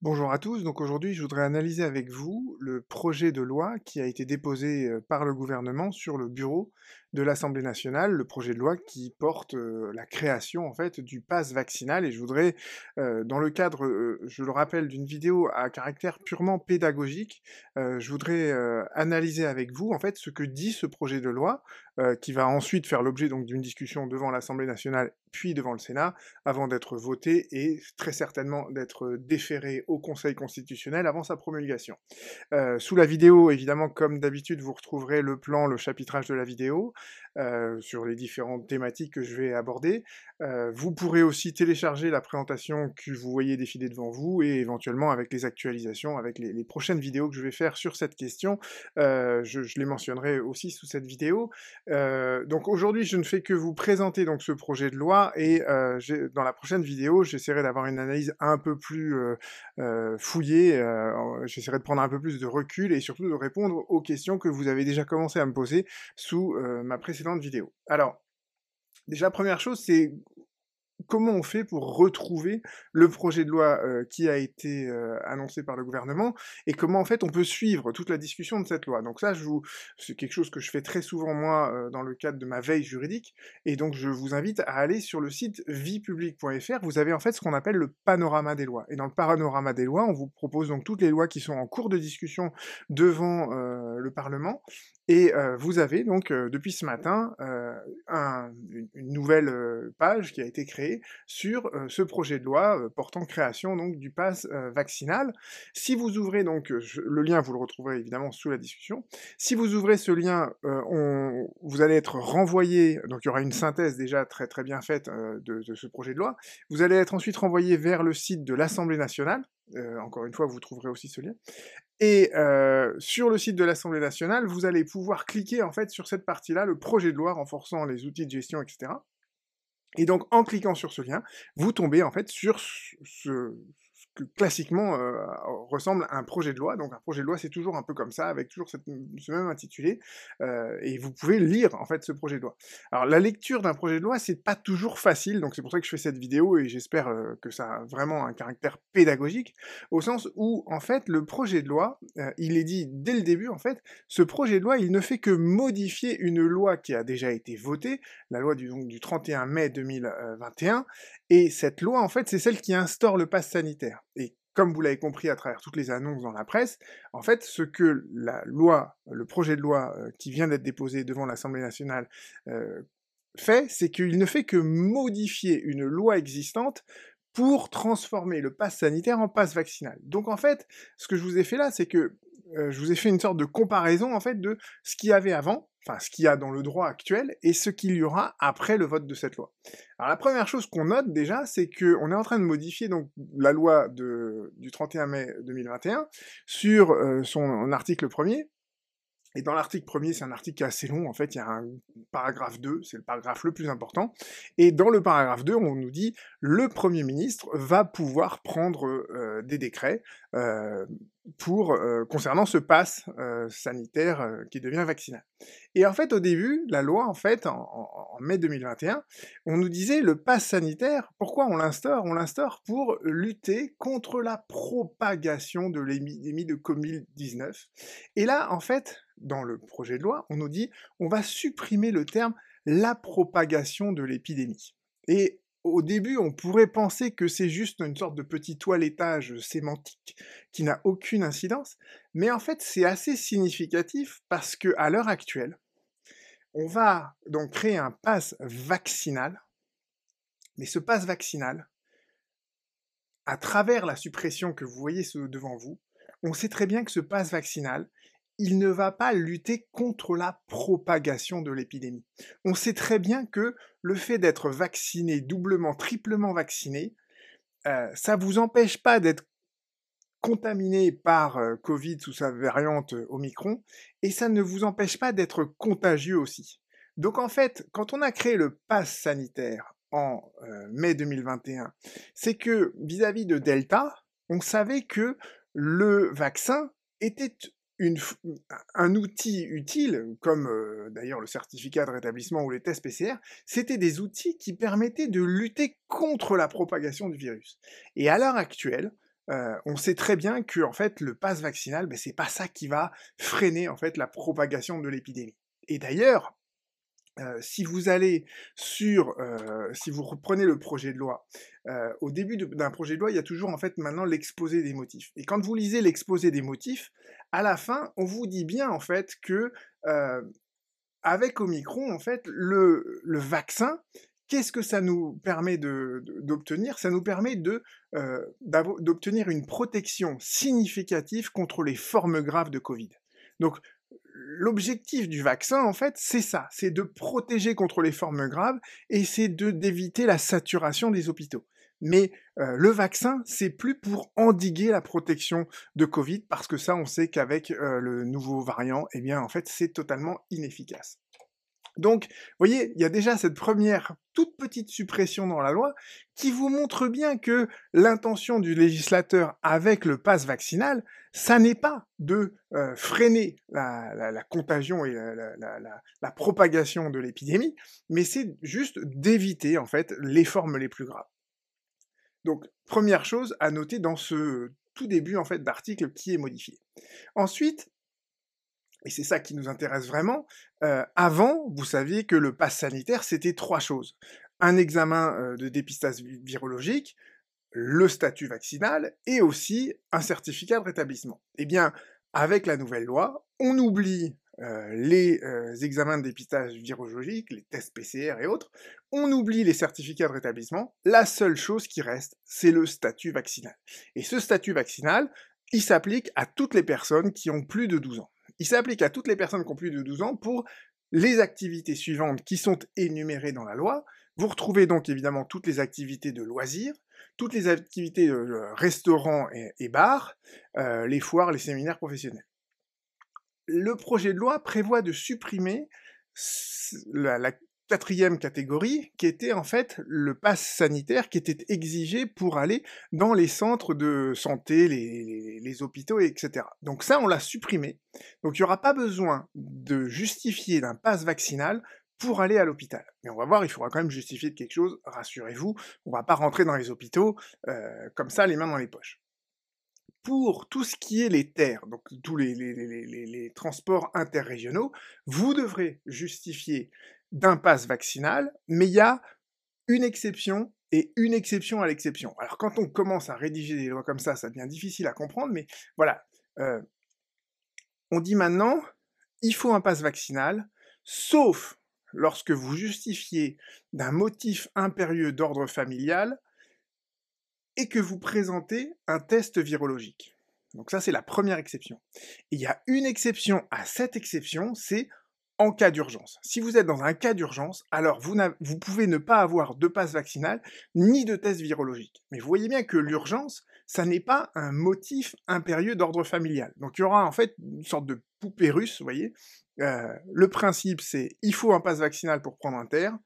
Bonjour à tous, donc aujourd'hui je voudrais analyser avec vous le projet de loi qui a été déposé par le gouvernement sur le bureau de l'Assemblée nationale, le projet de loi qui porte la création en fait du pass vaccinal. Et je voudrais dans le cadre, je le rappelle, d'une vidéo à caractère purement pédagogique, je voudrais analyser avec vous en fait ce que dit ce projet de loi qui va ensuite faire l'objet donc d'une discussion devant l'Assemblée nationale puis devant le Sénat, avant d'être voté et très certainement d'être déféré au Conseil constitutionnel avant sa promulgation. Euh, sous la vidéo, évidemment, comme d'habitude, vous retrouverez le plan, le chapitrage de la vidéo, euh, sur les différentes thématiques que je vais aborder. Euh, vous pourrez aussi télécharger la présentation que vous voyez défiler devant vous, et éventuellement avec les actualisations, avec les, prochaines vidéos que je vais faire sur cette question, je, je, les mentionnerai aussi sous cette vidéo. donc aujourd'hui, je ne fais que vous présenter donc ce projet de loi, et euh, dans la prochaine vidéo, j'essaierai d'avoir une analyse un peu plus euh, euh, fouillée, j'essaierai de prendre un peu plus de recul et surtout de répondre aux questions que vous avez déjà commencé à me poser sous ma précédente vidéo. Alors, déjà, première chose, c'est comment on fait pour retrouver le projet de loi euh, qui a été euh, annoncé par le gouvernement et comment en fait on peut suivre toute la discussion de cette loi? Donc ça, vous, c'est quelque chose que je fais très souvent moi euh, dans le cadre de ma veille juridique et donc je vous invite à aller sur le site viepublic.fr. Vous avez en fait ce qu'on appelle le panorama des lois et dans le panorama des lois, on vous propose donc toutes les lois qui sont en cours de discussion devant le Parlement et vous avez donc depuis ce matin une nouvelle page qui a été créée sur ce projet de loi portant création donc du pass vaccinal. Si vous ouvrez donc le lien, vous le retrouverez évidemment sous la discussion. Si vous ouvrez ce lien, vous allez être renvoyé, donc il y aura une synthèse déjà très très bien faite de, ce projet de loi. Vous allez être ensuite renvoyé vers le site de l'Assemblée nationale. encore une fois, vous trouverez aussi ce lien. Et sur le site de l'Assemblée nationale, vous allez pouvoir cliquer en fait sur cette partie-là, le projet de loi renforçant les outils de gestion, etc. Et donc, en cliquant sur ce lien, vous tombez en fait sur ce, classiquement euh, ressemble à un projet de loi. Donc un projet de loi, c'est toujours un peu comme ça, avec toujours ce même intitulé, euh, et vous pouvez lire en fait ce projet de loi. Alors la lecture d'un projet de loi, c'est pas toujours facile, donc c'est pour ça que je fais cette vidéo, et j'espère euh, que ça a vraiment un caractère pédagogique, au sens où en fait le projet de loi, il est dit dès le début en fait, ce projet de loi, il ne fait que modifier une loi qui a déjà été votée, la loi du, donc, du 31 mai 2021, et cette loi, en fait, c'est celle qui instaure le pass sanitaire. Comme vous l'avez compris à travers toutes les annonces dans la presse, en fait, ce que la loi, le projet de loi euh, qui vient d'être déposé devant l'Assemblée nationale euh, fait, c'est qu'il ne fait que modifier une loi existante pour transformer le pass sanitaire en pass vaccinal. Donc en fait, ce que je vous ai fait là, c'est que euh, je vous ai fait une sorte de comparaison en fait de ce qu'il y avait avant, enfin ce qu'il y a dans le droit actuel et ce qu'il y aura après le vote de cette loi. Alors la première chose qu'on note déjà, c'est qu'on est en train de modifier donc la loi de, du 31 mai 2021 sur euh, son article premier. Et dans l'article premier, c'est un article assez long, en fait, il y a un paragraphe 2, c'est le paragraphe le plus important, et dans le paragraphe 2, on nous dit, le Premier ministre va pouvoir prendre euh, des décrets euh, pour euh, concernant ce pass sanitaire qui devient vaccinal. Et en fait, au début, la loi, en fait, en, mai 2021, on nous disait le pass sanitaire. Pourquoi on l'instaure? On l'instaure pour lutter contre la propagation de l'épidémie de Covid-19. Et là, en fait, dans le projet de loi, on nous dit on va supprimer le terme la propagation de l'épidémie. Et au début, on pourrait penser que c'est juste une sorte de petit toilettage sémantique qui n'a aucune incidence, mais en fait, c'est assez significatif parce que à l'heure actuelle, on va donc créer un pass vaccinal, mais ce pass vaccinal, à travers la suppression que vous voyez devant vous, on sait très bien que ce pass vaccinal, il ne va pas lutter contre la propagation de l'épidémie. On sait très bien que le fait d'être vacciné, doublement, triplement vacciné, euh, ça ne vous empêche pas d'être contaminé par euh, Covid sous sa variante euh, Omicron, et ça ne vous empêche pas d'être contagieux aussi. Donc en fait, quand on a créé le pass sanitaire en mai 2021, c'est que vis-à-vis -vis de Delta, on savait que le vaccin était un outil utile, comme d'ailleurs le certificat de rétablissement ou les tests PCR, c'était des outils qui permettaient de lutter contre la propagation du virus. Et à l'heure actuelle, on sait très bien que en fait le pass vaccinal, ben, c'est pas ça qui va freiner en fait la propagation de l'épidémie. Et d'ailleurs, si vous allez sur, si vous reprenez le projet de loi, au début d'un projet de loi, il y a toujours en fait maintenant l'exposé des motifs. Et quand vous lisez l'exposé des motifs, à la fin, on vous dit bien en fait que avec Omicron, en fait, le, vaccin, Qu'est-ce que ça nous permet d'obtenir? Ça nous permet d'obtenir une protection significative contre les formes graves de Covid. Donc, l'objectif du vaccin, en fait, c'est ça, c'est de protéger contre les formes graves et c'est d'éviter la saturation des hôpitaux. Mais euh, le vaccin, c'est plus pour endiguer la protection de Covid, parce que ça, on sait qu'avec euh, le nouveau variant, eh bien, en fait, c'est totalement inefficace. Donc, vous voyez, il y a déjà cette première toute petite suppression dans la loi qui vous montre bien que l'intention du législateur avec le pass vaccinal, ça n'est pas de euh, freiner la, contagion et la, propagation de l'épidémie, mais c'est juste d'éviter en fait les formes les plus graves. Donc, première chose à noter dans ce tout début en fait d'article qui est modifié. Ensuite, et c'est ça qui nous intéresse vraiment, euh, avant, vous saviez que le pass sanitaire, c'était trois choses. Un examen euh, de dépistage virologique, le statut vaccinal et aussi un certificat de rétablissement. Eh bien, avec la nouvelle loi, on oublie euh, les examens de dépistage virologique, les tests PCR et autres, on oublie les certificats de rétablissement, la seule chose qui reste, c'est le statut vaccinal. Et ce statut vaccinal, il s'applique à toutes les personnes qui ont plus de 12 ans. Il s'applique à toutes les personnes qui ont plus de 12 ans pour les activités suivantes qui sont énumérées dans la loi. Vous retrouvez donc évidemment toutes les activités de loisirs, toutes les activités de restaurants et, bars, euh, les foires, les séminaires professionnels. Le projet de loi prévoit de supprimer la, quatrième catégorie, qui était en fait le pass sanitaire qui était exigé pour aller dans les centres de santé, les, hôpitaux, etc. Donc ça, on l'a supprimé. Donc il n'y aura pas besoin de justifier d'un pass vaccinal pour aller à l'hôpital. Mais on va voir, il faudra quand même justifier de quelque chose, rassurez-vous, on va pas rentrer dans les hôpitaux euh, comme ça, les mains dans les poches. Pour tout ce qui est les terres, donc tous les, transports interrégionaux, vous devrez justifier d'un pass vaccinal, mais il y a une exception et une exception à l'exception. Alors quand on commence à rédiger des lois comme ça, ça devient difficile à comprendre, mais voilà. Euh, on dit maintenant, il faut un pass vaccinal, sauf lorsque vous justifiez d'un motif impérieux d'ordre familial et que vous présentez un test virologique. Donc ça, c'est la première exception. il y a une exception à cette exception, c'est en cas d'urgence. Si vous êtes dans un cas d'urgence, alors vous, pouvez ne pas avoir de passe vaccinal ni de test virologique. Mais vous voyez bien que l'urgence, ça n'est pas un motif impérieux d'ordre familial. Donc il y aura en fait une sorte de poupée russe, vous voyez. Euh, le principe, c'est il faut un passe vaccinal pour prendre un terre,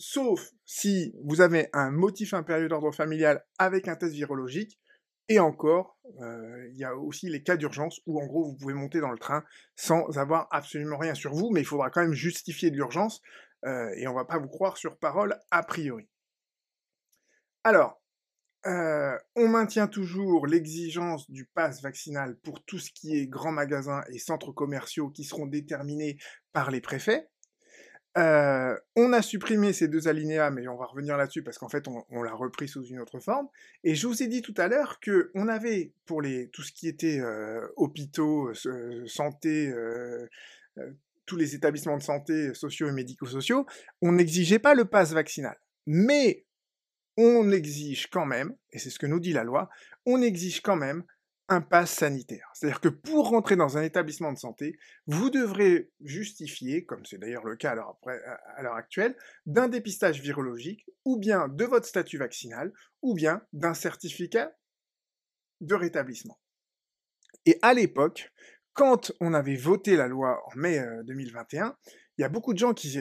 sauf si vous avez un motif impérieux d'ordre familial avec un test virologique, et encore, euh, il y a aussi les cas d'urgence où en gros vous pouvez monter dans le train sans avoir absolument rien sur vous, mais il faudra quand même justifier de l'urgence euh, et on va pas vous croire sur parole a priori. Alors, euh, on maintient toujours l'exigence du pass vaccinal pour tout ce qui est grands magasins et centres commerciaux qui seront déterminés par les préfets. On a supprimé ces deux alinéas, mais on va revenir là-dessus parce qu'en fait, on, l'a repris sous une autre forme. Et je vous ai dit tout à l'heure que on avait pour les tout ce qui était hôpitaux, santé, tous les établissements de santé sociaux et médico-sociaux, on n'exigeait pas le pass vaccinal, mais on exige quand même, et c'est ce que nous dit la loi, on exige quand même un pass sanitaire. C'est-à-dire que pour rentrer dans un établissement de santé, vous devrez justifier, comme c'est d'ailleurs le cas à l'heure actuelle, d'un dépistage virologique, ou bien de votre statut vaccinal, ou bien d'un certificat de rétablissement. Et à l'époque, quand on avait voté la loi en mai 2021, euh, il y a beaucoup de gens qui,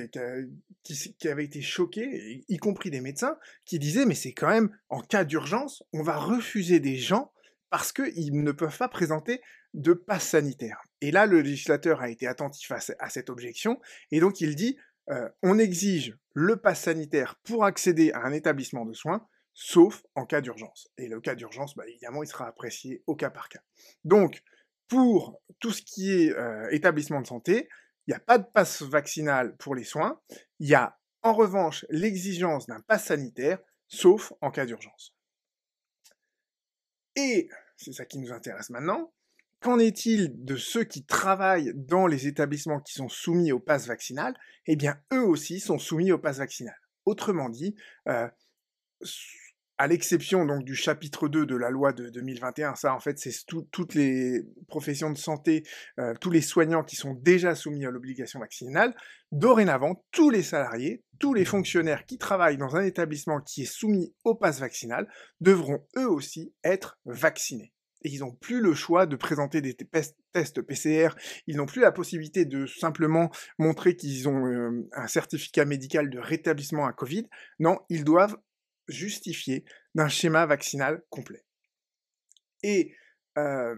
qui, qui, avaient été choqués, y compris des médecins, qui disaient mais c'est quand même en cas d'urgence, on va refuser des gens parce qu'ils ne peuvent pas présenter de passe sanitaire. Et là, le législateur a été attentif à, cette objection, et donc il dit, euh, on exige le passe sanitaire pour accéder à un établissement de soins, sauf en cas d'urgence. Et le cas d'urgence, bah, évidemment, il sera apprécié au cas par cas. Donc, pour tout ce qui est euh, établissement de santé, il n'y a pas de passe vaccinal pour les soins. Il y a en revanche l'exigence d'un pass sanitaire, sauf en cas d'urgence. Et c'est ça qui nous intéresse maintenant. Qu'en est-il de ceux qui travaillent dans les établissements qui sont soumis au pass vaccinal? Eh bien, eux aussi sont soumis au pass vaccinal. Autrement dit, euh, à l'exception donc du chapitre 2 de la loi de 2021, ça en fait c'est toutes les professions de santé, euh, tous les soignants qui sont déjà soumis à l'obligation vaccinale, dorénavant tous les salariés, tous les fonctionnaires qui travaillent dans un établissement qui est soumis au pass vaccinal devront eux aussi être vaccinés. Et ils n'ont plus le choix de présenter des tests PCR, ils n'ont plus la possibilité de simplement montrer qu'ils ont euh, un certificat médical de rétablissement à Covid. Non, ils doivent justifié d'un schéma vaccinal complet. Et euh,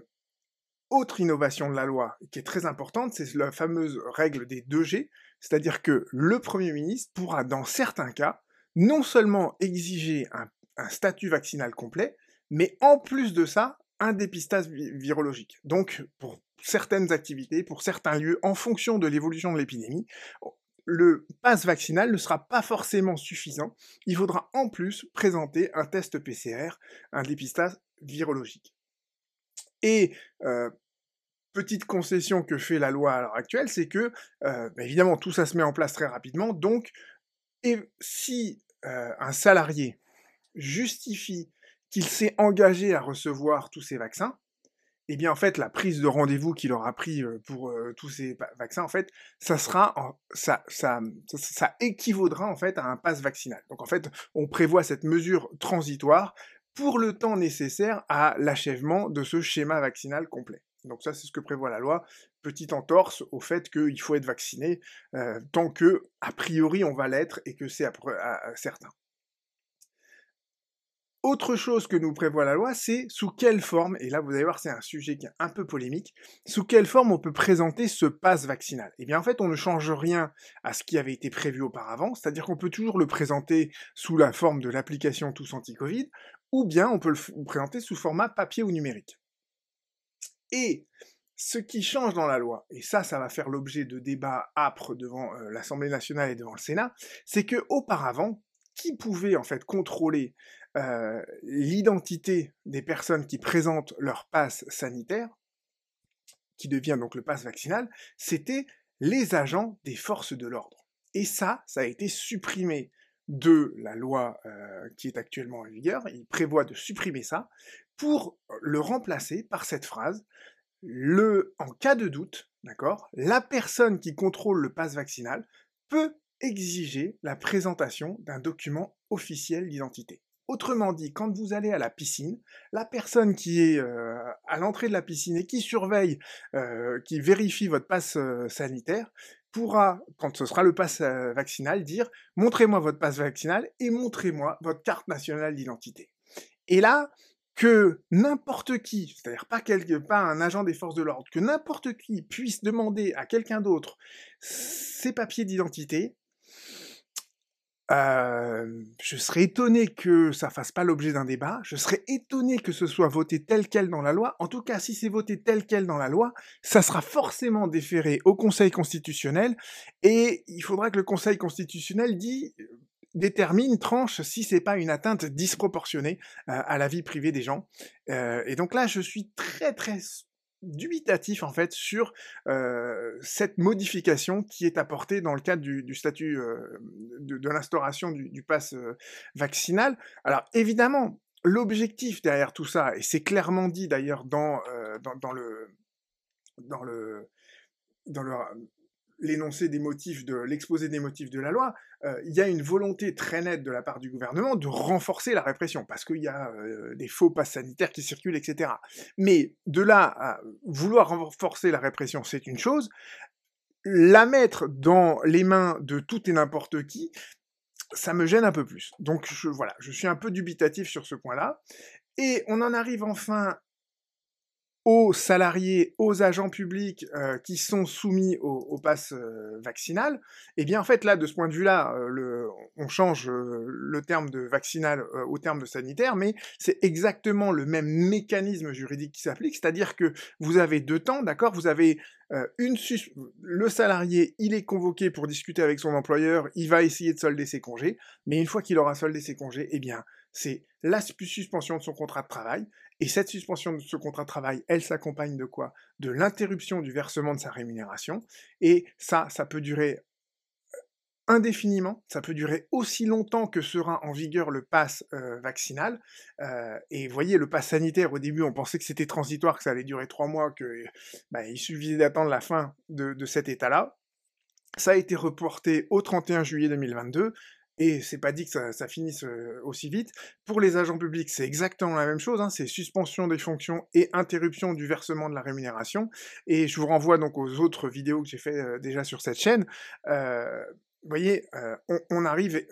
autre innovation de la loi qui est très importante, c'est la fameuse règle des 2G, c'est-à-dire que le Premier ministre pourra, dans certains cas, non seulement exiger un, statut vaccinal complet, mais en plus de ça, un dépistage virologique. Donc, pour certaines activités, pour certains lieux, en fonction de l'évolution de l'épidémie, le pass vaccinal ne sera pas forcément suffisant. Il faudra en plus présenter un test PCR, un dépistage virologique. Et euh, petite concession que fait la loi à l'heure actuelle, c'est que, euh, bah, évidemment, tout ça se met en place très rapidement. Donc, si euh, un salarié justifie qu'il s'est engagé à recevoir tous ces vaccins, eh bien en fait la prise de rendez-vous qu'il aura pris pour tous ces vaccins, en fait, ça sera, équivaudra en fait à un pass vaccinal. Donc en fait, on prévoit cette mesure transitoire pour le temps nécessaire à l'achèvement de ce schéma vaccinal complet. Donc ça, c'est ce que prévoit la loi. Petite entorse au fait qu'il faut être vacciné tant que, a priori, on va l'être et que c'est certain. Autre chose que nous prévoit la loi, c'est sous quelle forme, et là vous allez voir c'est un sujet qui est un peu polémique, sous quelle forme on peut présenter ce pass vaccinal? Eh bien en fait on ne change rien à ce qui avait été prévu auparavant, c'est-à-dire qu'on peut toujours le présenter sous la forme de l'application Tous Anti-Covid, ou bien on peut le présenter sous format papier ou numérique. Et ce qui change dans la loi, et ça, ça va faire l'objet de débats âpres devant euh, l'Assemblée nationale et devant le Sénat, c'est que auparavant, qui pouvait en fait contrôler euh, l'identité des personnes qui présentent leur passe sanitaire, qui devient donc le passe vaccinal, c'était les agents des forces de l'ordre. Et ça, ça a été supprimé de la loi euh, qui est actuellement en vigueur. Il prévoit de supprimer ça pour le remplacer par cette phrase le, en cas de doute, d'accord, la personne qui contrôle le passe vaccinal peut exiger la présentation d'un document officiel d'identité. Autrement dit, quand vous allez à la piscine, la personne qui est euh, à l'entrée de la piscine et qui surveille, euh, qui vérifie votre passe euh, sanitaire, pourra, quand ce sera le passe vaccinal, dire montrez-moi votre passe vaccinal et montrez-moi votre carte nationale d'identité. Et là, que n'importe qui, c'est-à-dire pas, pas un agent des forces de l'ordre, que n'importe qui puisse demander à quelqu'un d'autre ses papiers d'identité, je serais étonné que ça fasse pas l'objet d'un débat. Je serais étonné que ce soit voté tel quel dans la loi. En tout cas, si c'est voté tel quel dans la loi, ça sera forcément déféré au Conseil constitutionnel et il faudra que le Conseil constitutionnel détermine, tranche si c'est pas une atteinte disproportionnée euh, à la vie privée des gens. Euh, et donc là, je suis très très dubitatif en fait sur cette modification qui est apportée dans le cadre du, statut de, l'instauration du, du pass vaccinal. Alors évidemment, l'objectif derrière tout ça, et c'est clairement dit d'ailleurs dans, dans, le dans le dans le l'énoncé des motifs de l'exposé des motifs de la loi, euh, il y a une volonté très nette de la part du gouvernement de renforcer la répression parce qu'il y a euh, des faux passes sanitaires qui circulent, etc. Mais de là à vouloir renforcer la répression, c'est une chose. La mettre dans les mains de tout et n'importe qui, ça me gêne un peu plus. Donc je, voilà, je suis un peu dubitatif sur ce point-là. Et on en arrive enfin aux salariés, aux agents publics euh, qui sont soumis au, pass euh, vaccinal, eh bien en fait là, de ce point de vue-là, euh, on change le terme de vaccinal au terme de sanitaire, mais c'est exactement le même mécanisme juridique qui s'applique, c'est-à-dire que vous avez deux temps, d'accord? Vous avez une le salarié, il est convoqué pour discuter avec son employeur, il va essayer de solder ses congés, mais une fois qu'il aura soldé ses congés, eh bien c'est la suspension de son contrat de travail, et cette suspension de ce contrat de travail, elle s'accompagne de quoi? De l'interruption du versement de sa rémunération, et ça, ça peut durer euh, indéfiniment, ça peut durer aussi longtemps que sera en vigueur le pass euh, vaccinal. Euh, et voyez, le pass sanitaire, au début, on pensait que c'était transitoire, que ça allait durer trois mois, que bah, il suffisait d'attendre la fin de cet état-là. Ça a été reporté au 31 juillet 2022 et c'est pas dit que ça, finisse aussi vite. Pour les agents publics, c'est exactement la même chose, hein, c'est suspension des fonctions et interruption du versement de la rémunération. Et je vous renvoie donc aux autres vidéos que j'ai fait déjà sur cette chaîne. vous voyez, on, arrive,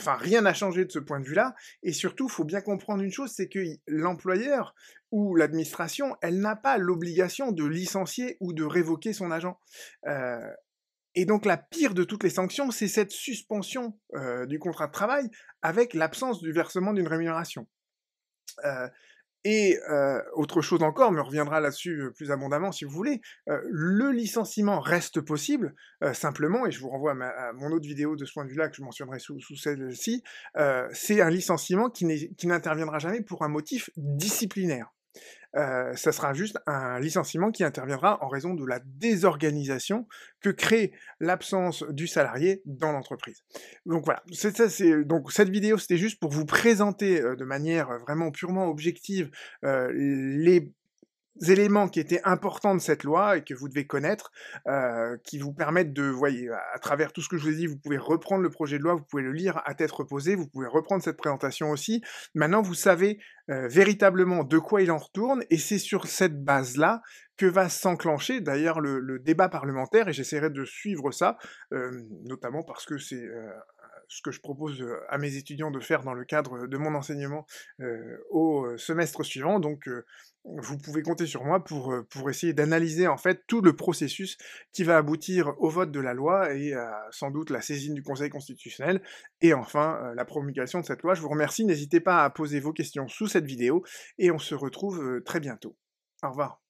enfin rien n'a changé de ce point de vue-là, et surtout, il faut bien comprendre une chose, c'est que l'employeur ou l'administration, elle n'a pas l'obligation de licencier ou de révoquer son agent. Et donc la pire de toutes les sanctions, c'est cette suspension euh, du contrat de travail avec l'absence du versement d'une rémunération. Euh, et euh, autre chose encore, mais on reviendra là-dessus plus abondamment si vous voulez, le licenciement reste possible, simplement, et je vous renvoie à, mon autre vidéo de ce point de vue-là que je mentionnerai sous, sous celle-ci, c'est un licenciement qui n'interviendra jamais pour un motif disciplinaire. Ça sera juste un licenciement qui interviendra en raison de la désorganisation que crée l'absence du salarié dans l'entreprise. Donc voilà, donc cette vidéo, c'était juste pour vous présenter de manière vraiment purement objective les éléments qui étaient importants de cette loi et que vous devez connaître, euh, qui vous permettent de, voyez, à travers tout ce que je vous ai dit, vous pouvez reprendre le projet de loi, vous pouvez le lire à tête reposée, vous pouvez reprendre cette présentation aussi. Maintenant, vous savez euh, véritablement de quoi il en retourne, et c'est sur cette base-là que va s'enclencher d'ailleurs le, débat parlementaire, et j'essaierai de suivre ça, euh, notamment parce que c'est ce que je propose à mes étudiants de faire dans le cadre de mon enseignement au semestre suivant. Donc vous pouvez compter sur moi pour, essayer d'analyser en fait tout le processus qui va aboutir au vote de la loi et sans doute la saisine du Conseil constitutionnel et enfin la promulgation de cette loi. Je vous remercie, n'hésitez pas à poser vos questions sous cette vidéo et on se retrouve très bientôt. Au revoir.